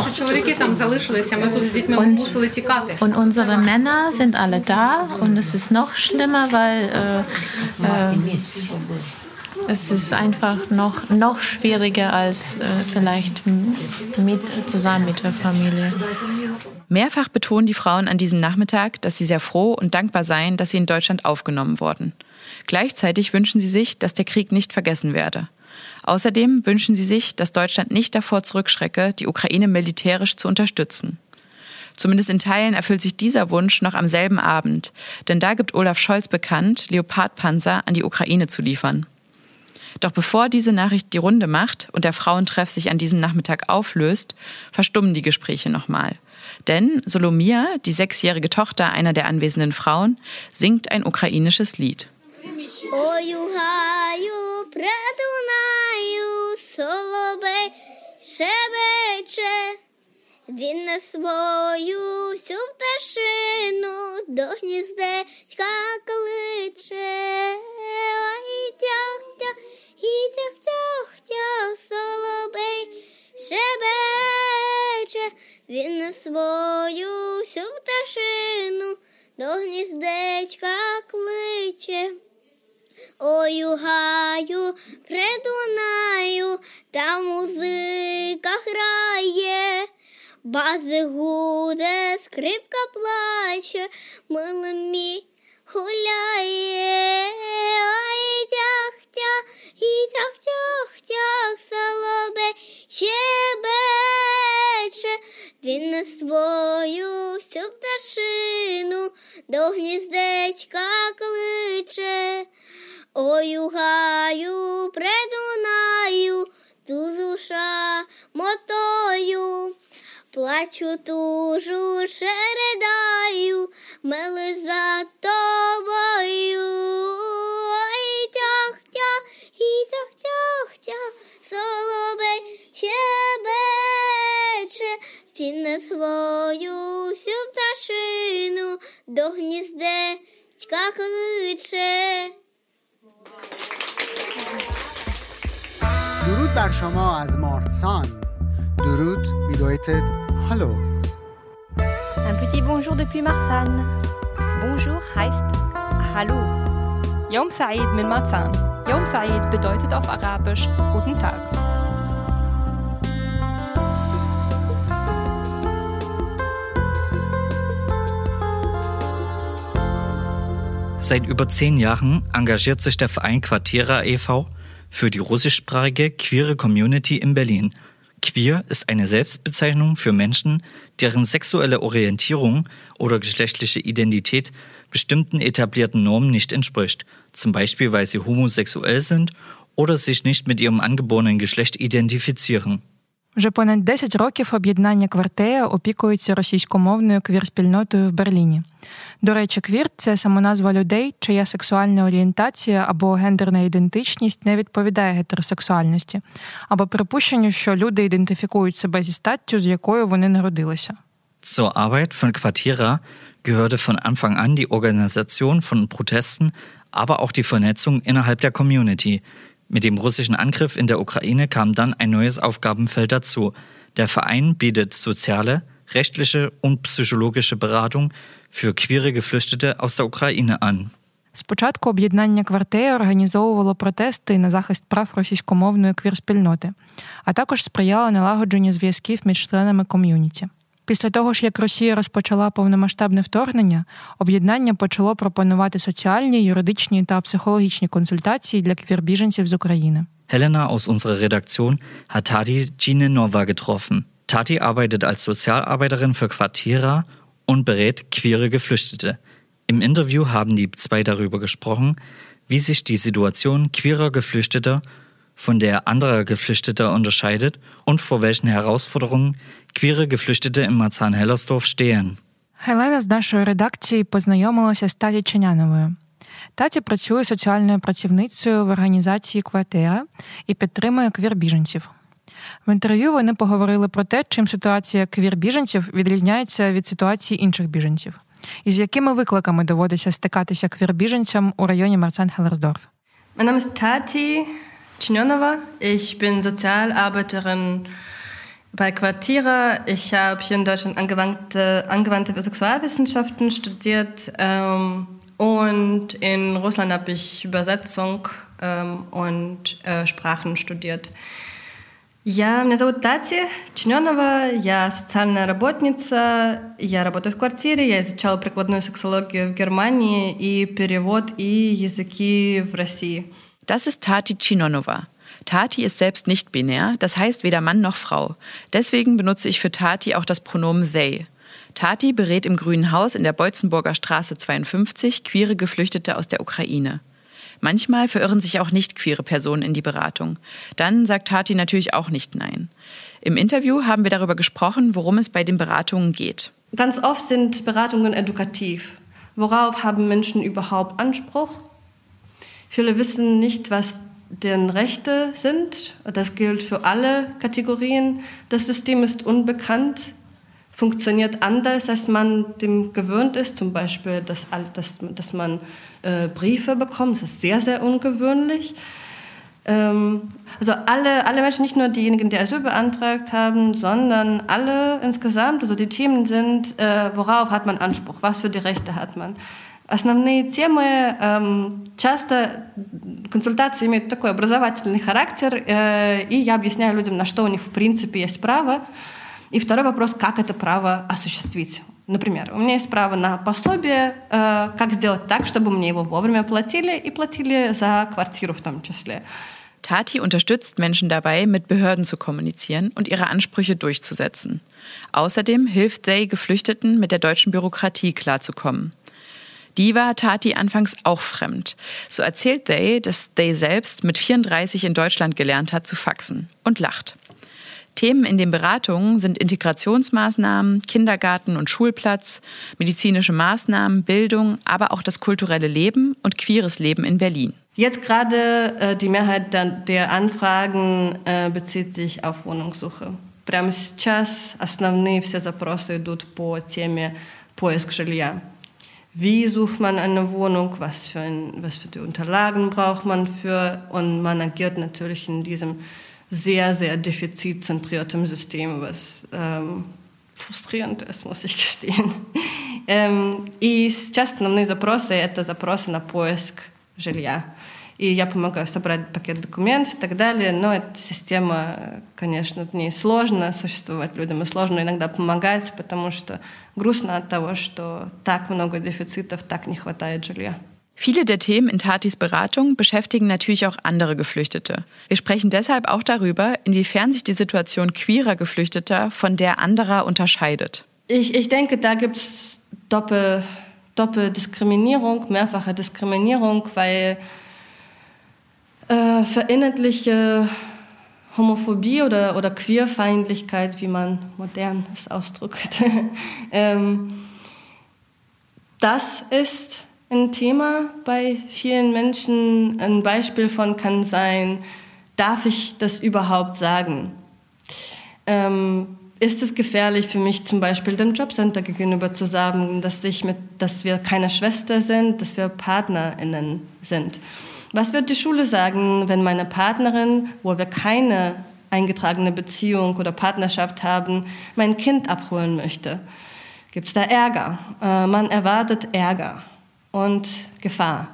Und, und unsere Männer sind alle da und es ist noch schlimmer, weil äh, äh, es ist einfach noch, noch schwieriger als äh, vielleicht mit, zusammen mit der Familie. Mehrfach betonen die Frauen an diesem Nachmittag, dass sie sehr froh und dankbar seien, dass sie in Deutschland aufgenommen wurden. Gleichzeitig wünschen sie sich, dass der Krieg nicht vergessen werde. Außerdem wünschen sie sich, dass Deutschland nicht davor zurückschrecke, die Ukraine militärisch zu unterstützen. Zumindest in Teilen erfüllt sich dieser Wunsch noch am selben Abend, denn da gibt Olaf Scholz bekannt, Leopardpanzer an die Ukraine zu liefern. Doch bevor diese Nachricht die Runde macht und der Frauentreff sich an diesem Nachmittag auflöst, verstummen die Gespräche nochmal. Denn Solomia, die sechsjährige Tochter einer der anwesenden Frauen, singt ein ukrainisches Lied. Він на свою всю пташину до гніздечка кличе. Ой, тях-тях, і тях-тях-тях, соловей шебече. Він на свою всю пташину до гніздечка кличе. У гаю придунаю, та музика грає. Бази гуде, скрипка плаче, милим мій гуляє, Ой, тях-тях, і тях-тях-тях, соловей щебече, він на свою всю пташину до гніздечка кличе, Ой, у гаю придунаю, ту зуша мотою. Плачу тужу, шередаю, мили до гніздечка кличе. درود بر شما از مارتسان درود bedeutet Hallo. Un petit bonjour depuis Marfan. Bonjour heißt Hallo. Yom Said min Marzahn. Yom Said bedeutet auf Arabisch Guten Tag. Seit über zehn Jahren engagiert sich der Verein Quartiera e.V. für die russischsprachige queere Community in Berlin. Queer ist eine Selbstbezeichnung für Menschen, deren sexuelle Orientierung oder geschlechtliche Identität bestimmten etablierten Normen nicht entspricht, zum Beispiel weil sie homosexuell sind oder sich nicht mit ihrem angeborenen Geschlecht identifizieren. Вже понад 10 років об'єднання Квартея опікується російськомовною квір-спільнотою в Берліні. До речі, квір це самоназва людей, чия сексуальна орієнтація або гендерна ідентичність не відповідає гетеросексуальності, або припущенню, що люди ідентифікують себе зі статтю, з якою вони народилися. Zur Arbeit von Quartiera gehörte von Anfang an die Organisation von Protesten, aber auch die Vernetzung innerhalb der Community – mit dem russischen Angriff in der Ukraine kam dann ein neues Aufgabenfeld dazu. Der Verein bietet soziale, rechtliche und psychologische Beratung für queere Geflüchtete aus der Ukraine an. Спочатку об'єднання квартеї організовувало протести на захист прав російськомовної квір-спільноти, а також сприяло налагодженню зв'язків між членами ком'юніті. Після того ж, як Росія розпочала повномасштабне вторгнення, об'єднання почало пропонувати соціальні, юридичні та психологічні консультації для квірбіженців з України. Helena aus unserer Redaktion hat Tati Ginenova getroffen. Tati arbeitet als Sozialarbeiterin für Quartiera und berät queere Geflüchtete. Im Interview haben die zwei darüber gesprochen, wie sich die Situation queerer Geflüchteter von der anderer Geflüchteter unterscheidet und vor welchen Herausforderungen queere Geflüchtete in Marzahn-Hellersdorf stehen. Хелена з нашої редакції познайомилася з Таті Чиняновою. Таті працює соціальною працівницею в організації Квартера і підтримує квір-біженців. В інтерв'ю вони поговорили про те, чим ситуація квір-біженців відрізняється від ситуації інших біженців, і з якими викликами доводиться стикатися квір-біженцям у районі Марцан-Хеллерсдорф. Mein Name ist Tati Chinonova. Ich bin Sozialarbeiterin bei Quartiera. Ich habe hier in Deutschland angewandte, angewandte Sexualwissenschaften studiert ähm, und in Russland habe ich Übersetzung ähm, und äh, Sprachen studiert. Я, меня зовут Тати Чиненова, я социальная работница, я работаю в квартире, я изучала прикладную сексологию в Германии и перевод и языки в России. Das ist Tati Chinonova. Tati ist selbst nicht binär, das heißt weder Mann noch Frau. Deswegen benutze ich für Tati auch das Pronomen they. Tati berät im Grünen Haus in der Beutzenburger Straße 52 queere Geflüchtete aus der Ukraine. Manchmal verirren sich auch nicht queere Personen in die Beratung. Dann sagt Tati natürlich auch nicht Nein. Im Interview haben wir darüber gesprochen, worum es bei den Beratungen geht. Ganz oft sind Beratungen edukativ. Worauf haben Menschen überhaupt Anspruch? Viele wissen nicht, was deren Rechte sind. Das gilt für alle Kategorien. Das System ist unbekannt, funktioniert anders, als man dem gewöhnt ist. Zum Beispiel, dass, dass, dass man äh, Briefe bekommt. Das ist sehr, sehr ungewöhnlich. Ähm, also alle, alle Menschen, nicht nur diejenigen, die Asyl beantragt haben, sondern alle insgesamt. Also die Themen sind, äh, worauf hat man Anspruch, was für die Rechte hat man. Основные темы эм, часто консультации имеют такой образовательный характер, э, и я объясняю людям, на что у них в принципе есть право. И второй вопрос, как это право осуществить. Например, у меня есть право на пособие, э, как сделать так, чтобы мне его вовремя платили и платили за квартиру в том числе. Tati unterstützt Menschen dabei, mit Behörden zu kommunizieren und ihre Ansprüche durchzusetzen. Außerdem hilft They Geflüchteten, mit der deutschen Bürokratie klarzukommen. Die war Tati anfangs auch fremd. So erzählt They, dass They selbst mit 34 in Deutschland gelernt hat zu faxen und lacht. Themen in den Beratungen sind Integrationsmaßnahmen, Kindergarten und Schulplatz, medizinische Maßnahmen, Bildung, aber auch das kulturelle Leben und queeres Leben in Berlin. Jetzt gerade äh, die Mehrheit der, der Anfragen äh, bezieht sich auf Wohnungssuche. Прямо сейчас основные все запросы идут по теме поиск жилья. Wie sucht man eine Wohnung? Was für, ein, was für die Unterlagen braucht man für? Und man agiert natürlich in diesem sehr, sehr defizitzentriertem System, was ähm, frustrierend ist, muss ich gestehen. Ähm, и сейчас основные запросы – это запросы на поиск жилья. И я помогаю собрать пакет документов и так далее, но эта система, конечно, в ней сложно существовать людям, и сложно иногда помогать, потому что грустно от того, что так много дефицитов, так не хватает жилья. Viele der Themen in Tatis Beratung beschäftigen natürlich auch andere Geflüchtete. Wir sprechen deshalb auch darüber, inwiefern sich die Situation queerer Geflüchteter von der anderer unterscheidet. ich, ich denke, da gibt es Doppel, Doppeldiskriminierung, mehrfache Diskriminierung, weil äh, verinnerliche Homophobie oder, oder Queerfeindlichkeit, wie man modern es ausdrückt, ähm, das ist ein Thema bei vielen Menschen. Ein Beispiel von kann sein, darf ich das überhaupt sagen? Ähm, ist es gefährlich für mich zum Beispiel dem Jobcenter gegenüber zu sagen, dass, ich mit, dass wir keine Schwester sind, dass wir PartnerInnen sind? Was wird die Schule sagen, wenn meine Partnerin, wo wir keine eingetragene Beziehung oder Partnerschaft haben, mein Kind abholen möchte? Gibt es da Ärger? Äh, man erwartet Ärger und Gefahr.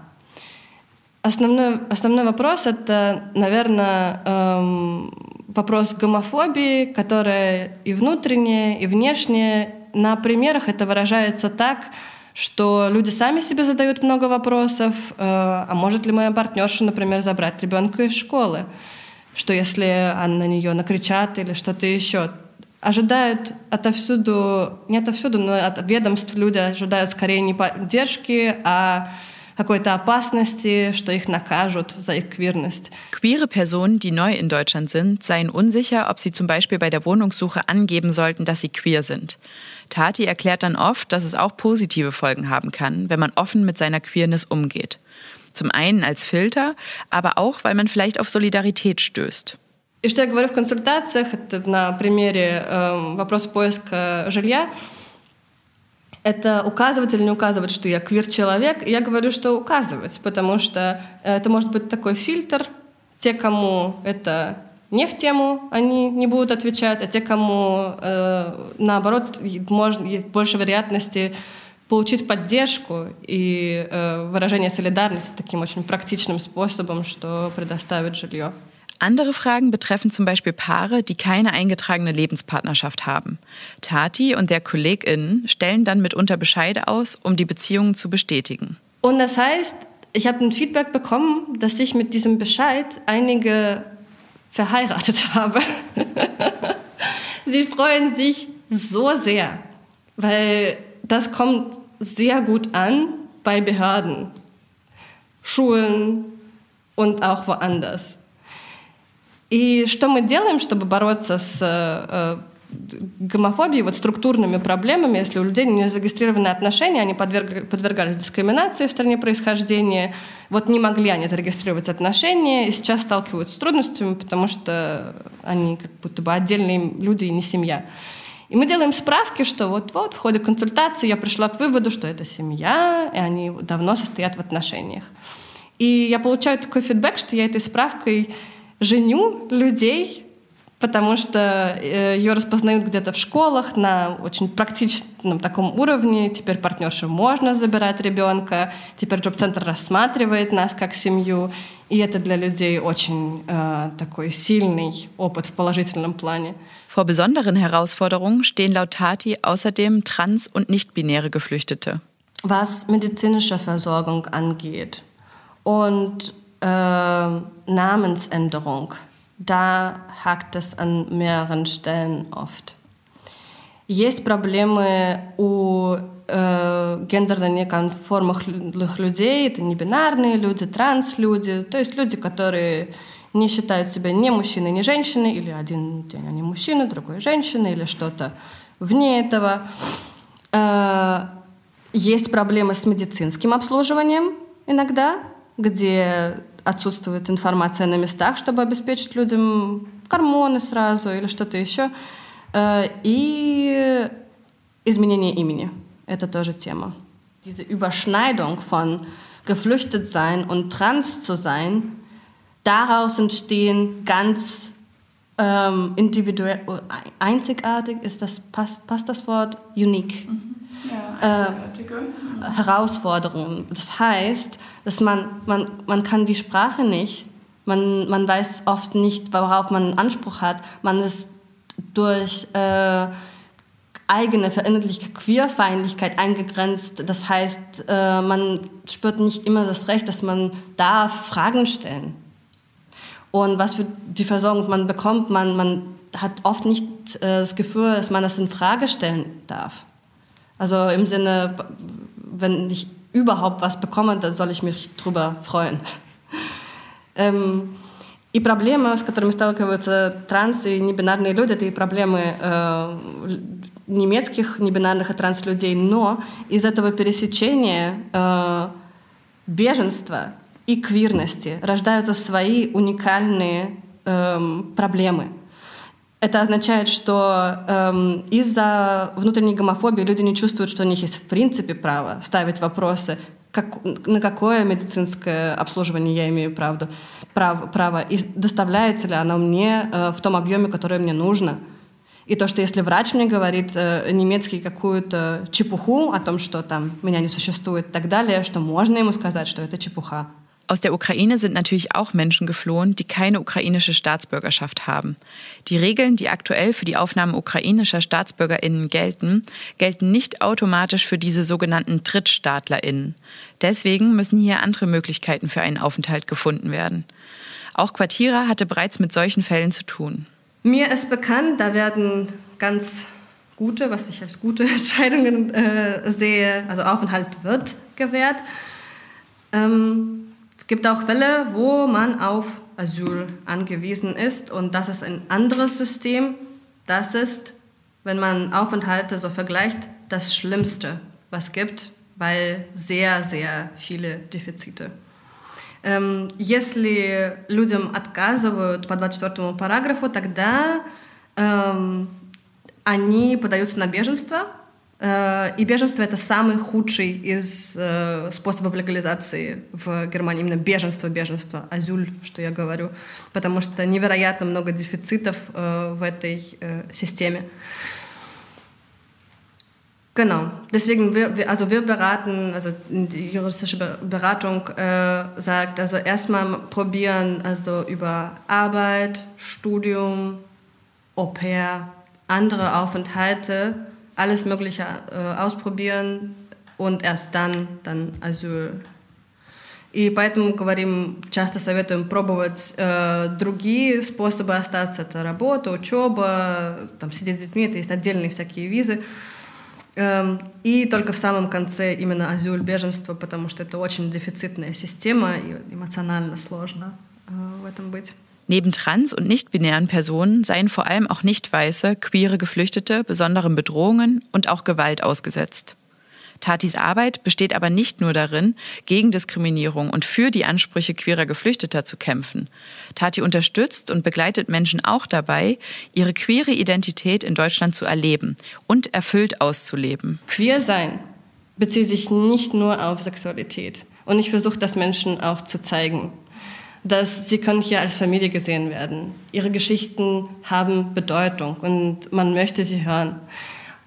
Основной, основной вопрос – это, наверное, эм, вопрос гомофобии, которая и внутренняя, и внешняя. На примерах это выражается так, что люди сами себе задают много вопросов, э, а может ли моя партнерша, например, забрать ребенка из школы, что если на нее накричат или что-то еще. Ожидают отовсюду, не отовсюду, но от ведомств люди ожидают скорее не поддержки, а какой-то опасности, что их накажут за их queerность. Queere Personen, die neu in Deutschland sind, seien unsicher, ob sie zum Beispiel bei der Wohnungssuche angeben sollten, dass sie queer sind. Tati erklärt dann oft, dass es auch positive Folgen haben kann, wenn man offen mit seiner Queerness umgeht. Zum einen als Filter, aber auch, weil man vielleicht auf Solidarität stößt. И что я говорю в консультациях, это на примере э, вопроса поиска жилья, это указывать или не указывать, что я квир-человек. Я говорю, что указывать, потому что это может быть такой фильтр. Те, кому это не в тему, они не будут отвечать, а те, кому э, наоборот может, есть больше вероятности получить поддержку и э, выражение солидарности таким очень практичным способом, что предоставит жилье. Andere Fragen betreffen zum Beispiel Paare, die keine eingetragene Lebenspartnerschaft haben. Tati und der KollegInnen stellen dann mitunter Bescheide aus, um die Beziehungen zu bestätigen. Und das heißt, ich habe ein Feedback bekommen, dass ich mit diesem Bescheid einige verheiratet habe. Sie freuen sich so sehr, weil das kommt sehr gut an bei Behörden, Schulen und auch woanders. И что мы делаем, чтобы бороться с э, гомофобией, вот структурными проблемами, если у людей не зарегистрированы отношения, они подверг, подвергались дискриминации в стране происхождения, вот не могли они зарегистрировать отношения, и сейчас сталкиваются с трудностями, потому что они как будто бы отдельные люди и не семья. И мы делаем справки, что вот-вот в ходе консультации я пришла к выводу, что это семья, и они давно состоят в отношениях. И я получаю такой фидбэк, что я этой справкой женю людей, потому что э, ее распознают где-то в школах на очень практичном таком уровне. Теперь партнерши можно забирать ребенка, теперь джоб-центр рассматривает нас как семью, и это для людей очень äh, такой сильный опыт в положительном плане. Vor besonderen Herausforderungen stehen laut Tati außerdem trans- und nicht-binäre Geflüchtete. Was medizinische Versorgung angeht und äh, Namensänderung, da hakt es an mehreren Stellen oft. Есть проблемы у э, гендерно неконформных людей, это не бинарные люди, транс-люди, то есть люди, которые не считают себя ни мужчиной, ни женщиной, или один день они мужчина, другой женщина, или что-то вне этого. Э, есть проблемы с медицинским обслуживанием иногда, где отсутствует информация на местах, чтобы обеспечить людям гормоны сразу или что-то еще. Э, и изменение имени. Это тоже тема. Diese Überschneidung von geflüchtet sein und trans zu sein, daraus entstehen ganz ähm, individuell, einzigartig, ist das, passt, passt das Wort? Unique. Mhm ja, äh, Herausforderungen. Das heißt, dass man, man, man kann die Sprache nicht, man, man weiß oft nicht, worauf man Anspruch hat. Man ist durch äh, eigene verinnerlichte Queerfeindlichkeit eingegrenzt. Das heißt, äh, man spürt nicht immer das Recht, dass man darf Fragen stellen. Und was für die Versorgung man bekommt, man, man hat oft nicht nicht äh, das Gefühl, dass man das in Frage stellen darf. Also im Sinne, wenn ich überhaupt was bekomme, dann soll ich mich drüber freuen. ähm, и проблемы, с которыми сталкиваются транс и небинарные люди, это и проблемы э, немецких небинарных и транс-людей, но из этого пересечения э, беженства и квирности рождаются свои уникальные э, проблемы. Это означает, что эм, из-за внутренней гомофобии люди не чувствуют, что у них есть в принципе право ставить вопросы, как, на какое медицинское обслуживание я имею правду, прав, право, и доставляется ли оно мне э, в том объеме, который мне нужно. И то, что если врач мне говорит э, немецкий какую-то чепуху о том, что там меня не существует и так далее, что можно ему сказать, что это чепуха. Aus der Ukraine sind natürlich auch Menschen geflohen, die keine ukrainische Staatsbürgerschaft haben. Die Regeln, die aktuell für die Aufnahme ukrainischer Staatsbürgerinnen gelten, gelten nicht automatisch für diese sogenannten Drittstaatlerinnen. Deswegen müssen hier andere Möglichkeiten für einen Aufenthalt gefunden werden. Auch Quartira hatte bereits mit solchen Fällen zu tun. Mir ist bekannt, da werden ganz gute, was ich als gute Entscheidungen äh, sehe, also Aufenthalt wird gewährt. Ähm, es gibt auch Fälle, wo man auf Asyl angewiesen ist und das ist ein anderes System. Das ist, wenn man Aufenthalte so vergleicht, das Schlimmste, was gibt, weil sehr, sehr viele Defizite. Если людям отказывают по 24 параграфу, тогда эм, они подаются на беженство, И беженство это самый худший из способов легализации в Германии. Именно беженство, беженство, азюль, что я говорю. Потому что невероятно много дефицитов в этой системе. Genau. Deswegen, wir, also wir beraten, also die juristische Beratung äh, sagt, also erstmal probieren, also über Arbeit, Studium, Au pair, andere Aufenthalte, alles Mögliche äh, ausprobieren und erst dann, dann Asyl. И поэтому говорим, часто советуем пробовать э, другие способы остаться. Это работа, учеба, там, сидеть с детьми, это есть отдельные всякие визы. Эм, и только в самом конце именно азюль, беженство, потому что это очень дефицитная система и эмоционально сложно э, в этом быть. Neben trans- und nicht-binären Personen seien vor allem auch nicht-weiße, queere Geflüchtete besonderen Bedrohungen und auch Gewalt ausgesetzt. Tatis Arbeit besteht aber nicht nur darin, gegen Diskriminierung und für die Ansprüche queerer Geflüchteter zu kämpfen. Tati unterstützt und begleitet Menschen auch dabei, ihre queere Identität in Deutschland zu erleben und erfüllt auszuleben. Queer sein bezieht sich nicht nur auf Sexualität. Und ich versuche das Menschen auch zu zeigen dass sie können hier als Familie gesehen werden. Ihre Geschichten haben Bedeutung und man möchte sie hören.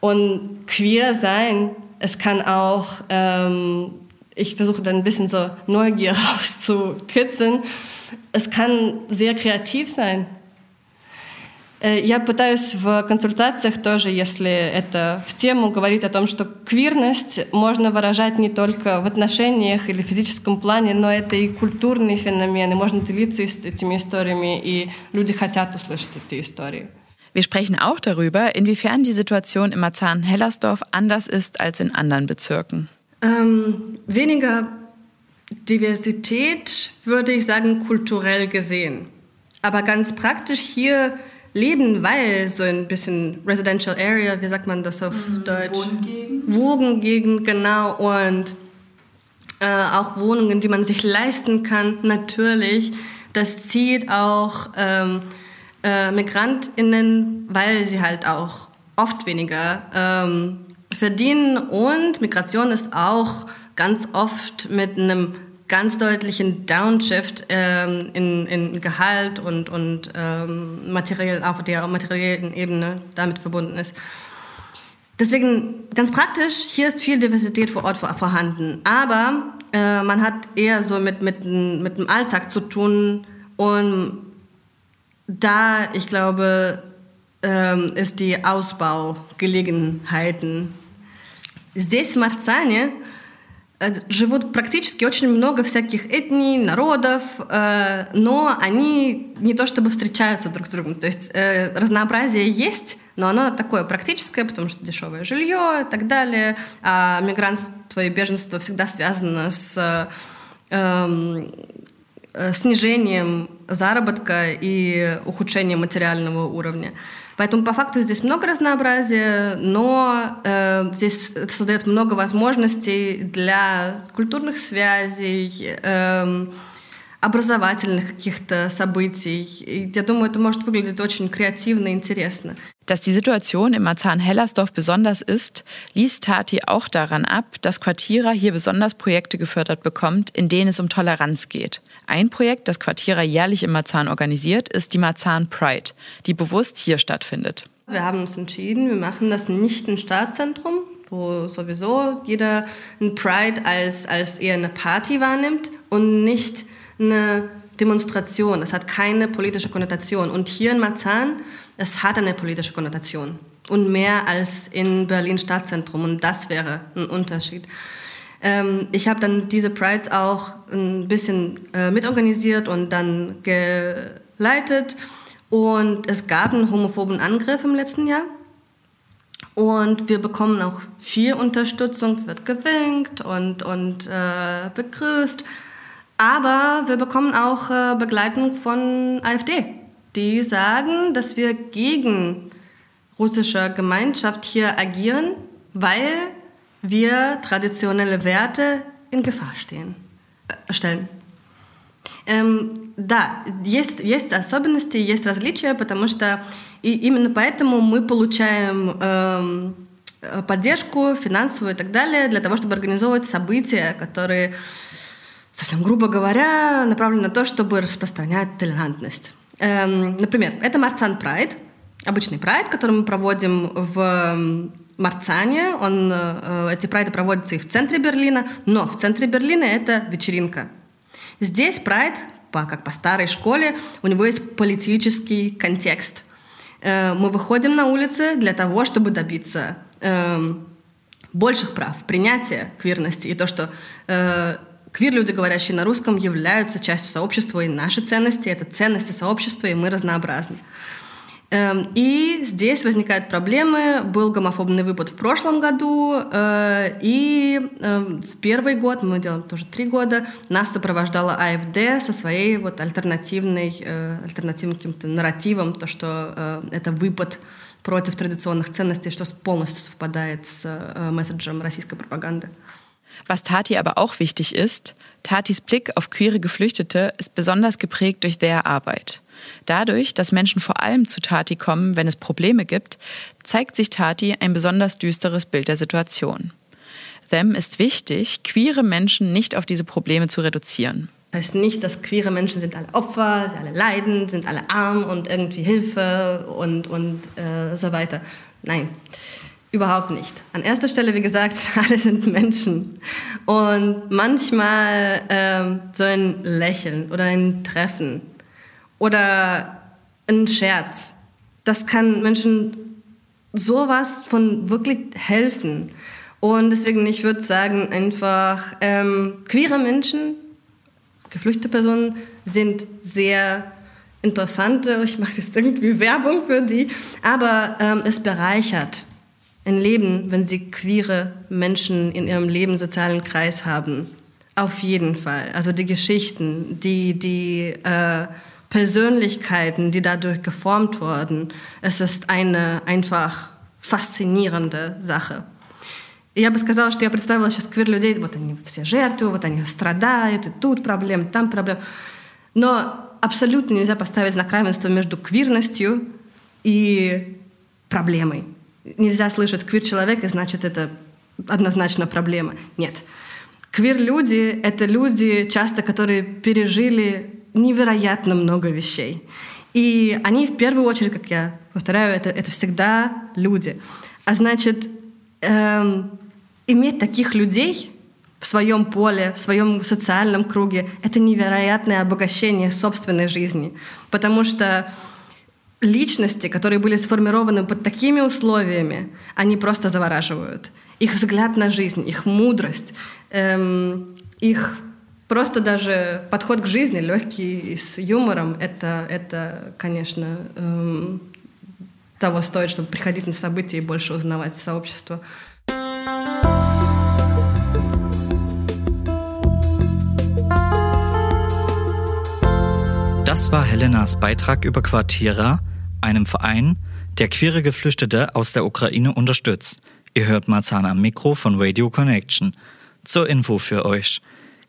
Und queer sein, es kann auch, ähm, ich versuche dann ein bisschen so Neugier rauszukitzeln, es kann sehr kreativ sein. Я пытаюсь в консультациях тоже, если это в тему, говорить о том, что квирность можно выражать не только в отношениях или в физическом плане, но это и культурный феномен, и можно делиться этими историями, и люди хотят услышать эти истории. Wir sprechen auch darüber, inwiefern die Situation im Marzahn-Hellersdorf anders ist als in anderen Bezirken. Ähm, weniger Diversität, würde ich sagen, kulturell gesehen. Aber ganz praktisch hier leben, weil so ein bisschen Residential Area, wie sagt man das auf mhm, Deutsch? Wohngegend. Wohngegend, genau. Und äh, auch Wohnungen, die man sich leisten kann, natürlich. Das zieht auch ähm, äh, MigrantInnen, weil sie halt auch oft weniger ähm, verdienen. Und Migration ist auch ganz oft mit einem ganz deutlichen Downshift ähm, in, in Gehalt und, und ähm, materiell, auf der materiellen Ebene damit verbunden ist. Deswegen ganz praktisch, hier ist viel Diversität vor Ort vorhanden. Aber äh, man hat eher so mit, mit, mit dem Alltag zu tun. Und da, ich glaube, ähm, ist die Ausbaugelegenheiten. Здесь, в Марцане, живут практически очень много всяких этний, народов, но они не то чтобы встречаются друг с другом. То есть разнообразие есть, но оно такое практическое, потому что дешевое жилье и так далее. А мигрантство и беженство всегда связано с эм, э, снижением заработка и ухудшением материального уровня. Поэтому по факту здесь много разнообразия, но э, здесь это создает много возможностей для культурных связей, э, образовательных каких-то событий. И я думаю, это может выглядеть очень креативно и интересно. Dass die Situation im Marzahn-Hellersdorf besonders ist, liest Tati auch daran ab, dass Quartierer hier besonders Projekte gefördert bekommt, in denen es um Toleranz geht. Ein Projekt, das Quartierer jährlich im Marzahn organisiert, ist die Marzahn Pride, die bewusst hier stattfindet. Wir haben uns entschieden, wir machen das nicht im Stadtzentrum, wo sowieso jeder ein Pride als, als eher eine Party wahrnimmt und nicht eine Demonstration. Es hat keine politische Konnotation. Und hier in Marzahn, es hat eine politische Konnotation. Und mehr als in Berlin Stadtzentrum. Und das wäre ein Unterschied. Ähm, ich habe dann diese Prides auch ein bisschen äh, mitorganisiert und dann geleitet. Und es gab einen homophoben Angriff im letzten Jahr. Und wir bekommen auch viel Unterstützung, wird gewinkt und, und äh, begrüßt. Aber wir bekommen auch äh, Begleitung von AfD, die sagen, dass wir gegen russische Gemeinschaft hier agieren, weil wir traditionelle Werte in Gefahr stehen, äh, stellen. Эм, да, есть, есть особенности, есть различия, потому что и именно поэтому мы получаем эм, поддержку финансовую и так далее для того, чтобы организовывать события, которые, совсем грубо говоря, направлены на то, чтобы распространять толерантность. Эм, например, это Марцан Прайд, обычный прайд, который мы проводим в Марцане. Он, э, эти прайды проводятся и в центре Берлина, но в центре Берлина это вечеринка. Здесь прайд, по, как по старой школе, у него есть политический контекст. Э, мы выходим на улицы для того, чтобы добиться эм, больших прав, принятия квирности и то, что э, квир-люди, говорящие на русском, являются частью сообщества, и наши ценности — это ценности сообщества, и мы разнообразны. Эм, и здесь возникают проблемы. Был гомофобный выпад в прошлом году, э, и эм, в первый год, мы делаем тоже три года, нас сопровождала АФД со своей вот альтернативной, э, альтернативным каким-то нарративом, то, что э, это выпад против традиционных ценностей, что полностью совпадает с месседжем российской пропаганды. Was Tati aber auch wichtig ist, Tatis Blick auf queere Geflüchtete ist besonders geprägt durch their Arbeit. Dadurch, dass Menschen vor allem zu Tati kommen, wenn es Probleme gibt, zeigt sich Tati ein besonders düsteres Bild der Situation. Them ist wichtig, queere Menschen nicht auf diese Probleme zu reduzieren. Das heißt nicht, dass queere Menschen sind alle Opfer, sie alle leiden, sind alle arm und irgendwie Hilfe und, und äh, so weiter. Nein, überhaupt nicht. An erster Stelle, wie gesagt, alle sind Menschen. Und manchmal ähm, so ein Lächeln oder ein Treffen oder ein Scherz. Das kann Menschen sowas von wirklich helfen. Und deswegen, ich würde sagen, einfach ähm, queere Menschen, geflüchtete Personen sind sehr interessante, ich mache jetzt irgendwie Werbung für die, aber ähm, es bereichert ein Leben, wenn sie queere Menschen in ihrem Leben sozialen Kreis haben. Auf jeden Fall. Also die Geschichten, die, die äh, Persönlichkeiten, die dadurch geformt wurden. Es ist eine einfach faszinierende Sache. Я бы сказала, что я представила сейчас квир-людей, вот они все жертвы, вот они страдают, и тут проблем, там проблем. Но абсолютно нельзя поставить знак равенства между квирностью и проблемой. Нельзя слышать квир-человек, и значит, это однозначно проблема. Нет. Квир-люди — это люди, часто, которые пережили невероятно много вещей. И они в первую очередь, как я повторяю, это, это всегда люди. А значит, эм, иметь таких людей в своем поле, в своем социальном круге, это невероятное обогащение собственной жизни. Потому что личности, которые были сформированы под такими условиями, они просто завораживают. Их взгляд на жизнь, их мудрость, эм, их Просто даже подход к жизни легкий, с юмором, это, это конечно, эм, того стоит, чтобы приходить на события и больше узнавать сообщество. Das war Helenas Beitrag über Quartiera, einem Verein, der queere Geflüchtete aus der Ukraine unterstützt. Ihr hört Marzahn am Mikro von Radio Connection. Zur Info für euch.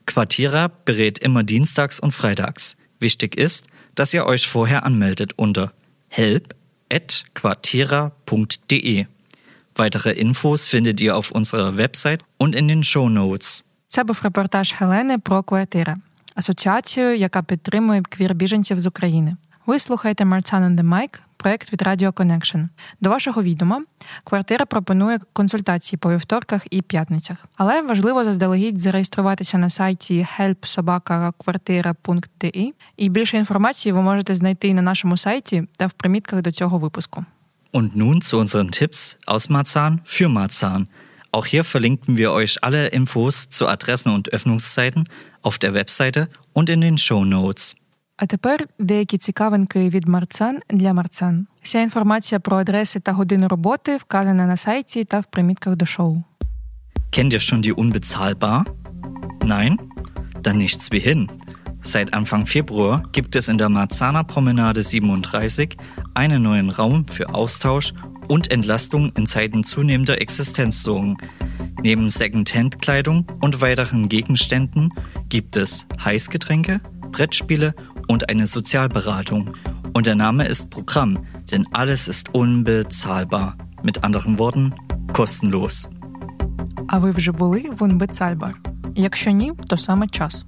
Quartiera berät immer dienstags und freitags. Wichtig ist, dass ihr euch vorher anmeldet unter help.quartiera.de. Weitere Infos findet ihr auf unserer Website und in den Show Notes. Це був репортаж Хелени про Квартира, асоціацію, яка підтримує квір-біженців з України. Ви слухаєте Martzan on the Mic, проект від Radio Connection. До вашого відома, квартира пропонує консультації по вівторках і п'ятницях. Але важливо заздалегідь зареєструватися на сайті helpsobaka.kvartira.de і більше інформації ви можете знайти на нашому сайті та в примітках до цього випуску. Und nun zu unseren Tipps aus Marzahn für Marzahn. Auch hier verlinken wir euch alle Infos zu Adressen und Öffnungszeiten auf der Webseite und in den Show Notes. А тепер деякі цікавинки від марцан для марцан. Вся інформація про адреси та години роботи вказана на сайті та в примітках до шоу. Kennt ihr schon die Unbezahlbar? Nein? Dann nichts wie hin. Seit Anfang Februar gibt es in der Marzahner Promenade 37 einen neuen Raum für Austausch und Entlastung in Zeiten zunehmender Existenzsorgen. Neben Second-Hand-Kleidung und weiteren Gegenständen gibt es Heißgetränke, Brettspiele und eine Sozialberatung. Und der Name ist Programm, denn alles ist unbezahlbar. Mit anderen Worten, kostenlos. А ви вже були в Унбецальбар? Якщо ні, то саме час.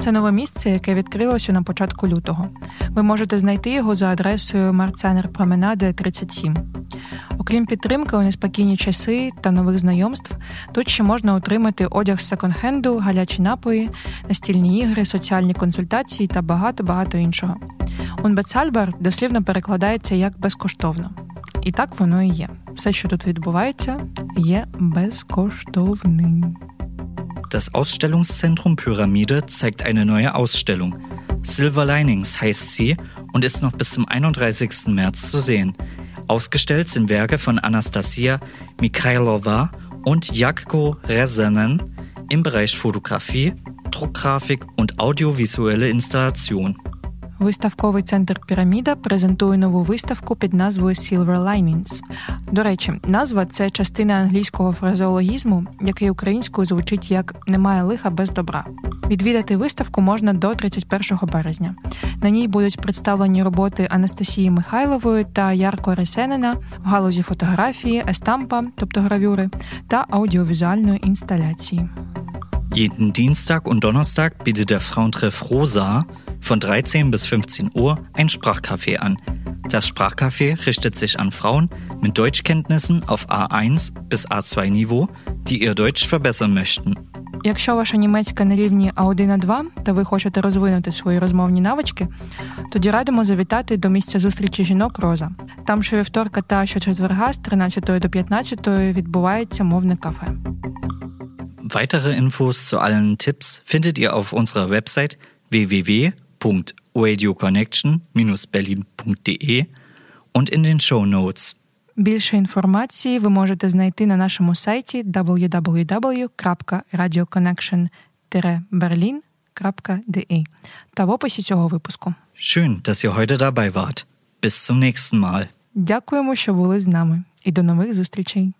Це нове місце, яке відкрилося на початку лютого. Ви можете знайти його за адресою Марценер Променаде 37. Окрім підтримки у неспокійні часи та нових знайомств, тут ще можна отримати одяг з секонд-хенду, гарячі напої, настільні ігри, соціальні консультації та багато-багато іншого. Унбецальбар дослівно перекладається як безкоштовно. І так воно і є. Все, що тут відбувається, є безкоштовним. Das Ausstellungszentrum Pyramide zeigt eine neue Ausstellung. Silver Linings heißt sie und ist noch bis zum 31. März zu sehen. Ausgestellt sind Werke von Anastasia Mikhailova und Jakko Rezanen im Bereich Fotografie, Druckgrafik und audiovisuelle Installation. Виставковий центр Піраміда презентує нову виставку під назвою Silver Linings. До речі, назва це частина англійського фразеологізму, який українською звучить як Немає лиха без добра. Відвідати виставку можна до 31 березня. На ній будуть представлені роботи Анастасії Михайлової та Ярко Ресенена в галузі фотографії, естампа, тобто гравюри, та аудіовізуальної інсталяції. Jeden Dienstag und Donnerstag bietet der Frauentreff Rosa von 13 bis 15 Uhr ein Sprachcafé an. Das Sprachcafé richtet sich an Frauen mit Deutschkenntnissen auf A1 bis A2 Niveau, die ihr Deutsch verbessern möchten. Якщо ваша німецька на рівні А1 А2 та ви хочете розвинути свої розмовні навички, тоді радимо завітати до місця зустрічі жінок Роза. Там щовівторка та щочетверга з 13 до 15 відбувається мовне кафе. Weitere Infos zu allen Tipps findet ihr auf unserer Website www.radioconnection-berlin.de und in den Show Notes. Більше інформації ви можете знайти на нашому сайті www.radioconnection-berlin.de та в описі цього випуску. Schön, dass ihr heute dabei wart. Bis zum nächsten Mal. Дякуємо, що були з нами, і до нових зустрічей.